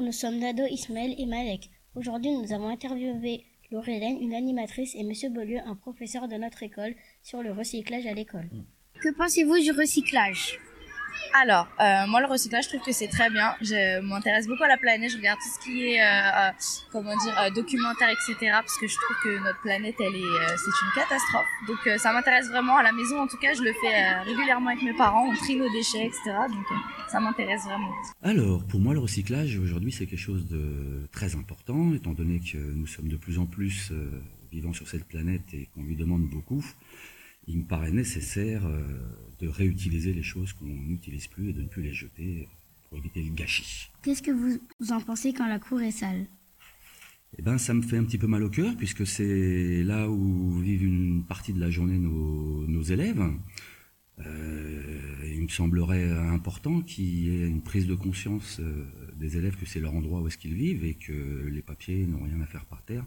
Nous sommes Nado, Ismaël et Malek. Aujourd'hui, nous avons interviewé Laurelène, une animatrice, et Monsieur Beaulieu, un professeur de notre école, sur le recyclage à l'école. Que pensez-vous du recyclage? Alors, euh, moi, le recyclage, je trouve que c'est très bien. Je m'intéresse beaucoup à la planète. Je regarde tout ce qui est, euh, euh, comment dire, documentaire, etc. Parce que je trouve que notre planète, elle est, c'est une catastrophe. Donc, ça m'intéresse vraiment. À la maison, en tout cas, je le fais régulièrement avec mes parents. On trie nos déchets, etc. Donc, ça m'intéresse vraiment. Alors, pour moi, le recyclage, aujourd'hui, c'est quelque chose de très important, étant donné que nous sommes de plus en plus vivants sur cette planète et qu'on lui demande beaucoup il me paraît nécessaire euh, de réutiliser les choses qu'on n'utilise plus et de ne plus les jeter pour éviter le gâchis. Qu'est-ce que vous en pensez quand la cour est sale? Eh ben, ça me fait un petit peu mal au cœur puisque c'est là où vivent une partie de la journée nos, élèves. Euh, il me semblerait important qu'il y ait une prise de conscience euh, des élèves que c'est leur endroit où est-ce qu'ils vivent et que les papiers n'ont rien à faire par terre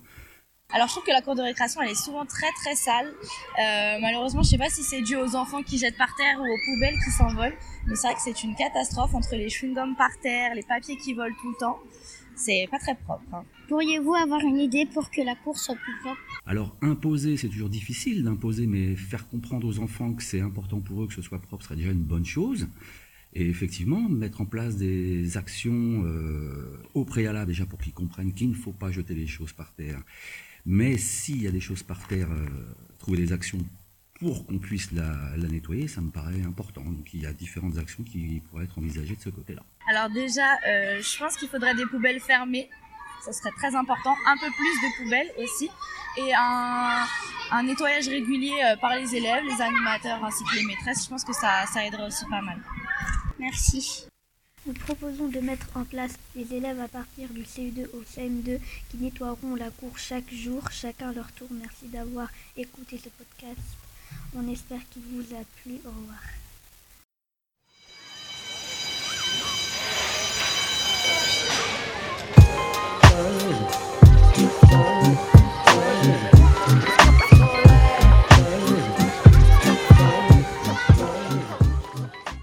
alors je trouve que la cour de récréation elle est souvent très très sale. Euh, malheureusement je sais pas si c'est dû aux enfants qui jettent par terre ou aux poubelles qui s'envolent, mais c'est vrai que c'est une catastrophe entre les chewing-gums par terre, les papiers qui volent tout le temps. C'est pas très propre. Hein. Pourriez-vous avoir une idée pour que la cour soit plus propre? Alors imposer c'est toujours difficile d'imposer, mais faire comprendre aux enfants que c'est important pour eux que ce soit propre serait déjà une bonne chose. Et effectivement, mettre en place des actions euh, au préalable déjà pour qu'ils comprennent qu'il ne faut pas jeter les choses par terre mais s'il y a des choses par terre, euh, trouver des actions pour qu'on puisse la, nettoyer, ça me paraît important. Donc il y a différentes actions qui pourraient être envisagées de ce côté-là. Alors déjà, euh, je pense qu'il faudrait des poubelles fermées. Ça serait très important. Un peu plus de poubelles aussi. Et un, nettoyage régulier euh, par les élèves, les animateurs ainsi que les maîtresses. Je pense que ça, ça aiderait aussi pas mal. Merci. Nous proposons de mettre en place des élèves à partir du CE2 au CM2 qui nettoieront la cour chaque jour, chacun leur tour. Merci d'avoir écouté ce podcast. On espère qu'il vous a plu. Au revoir.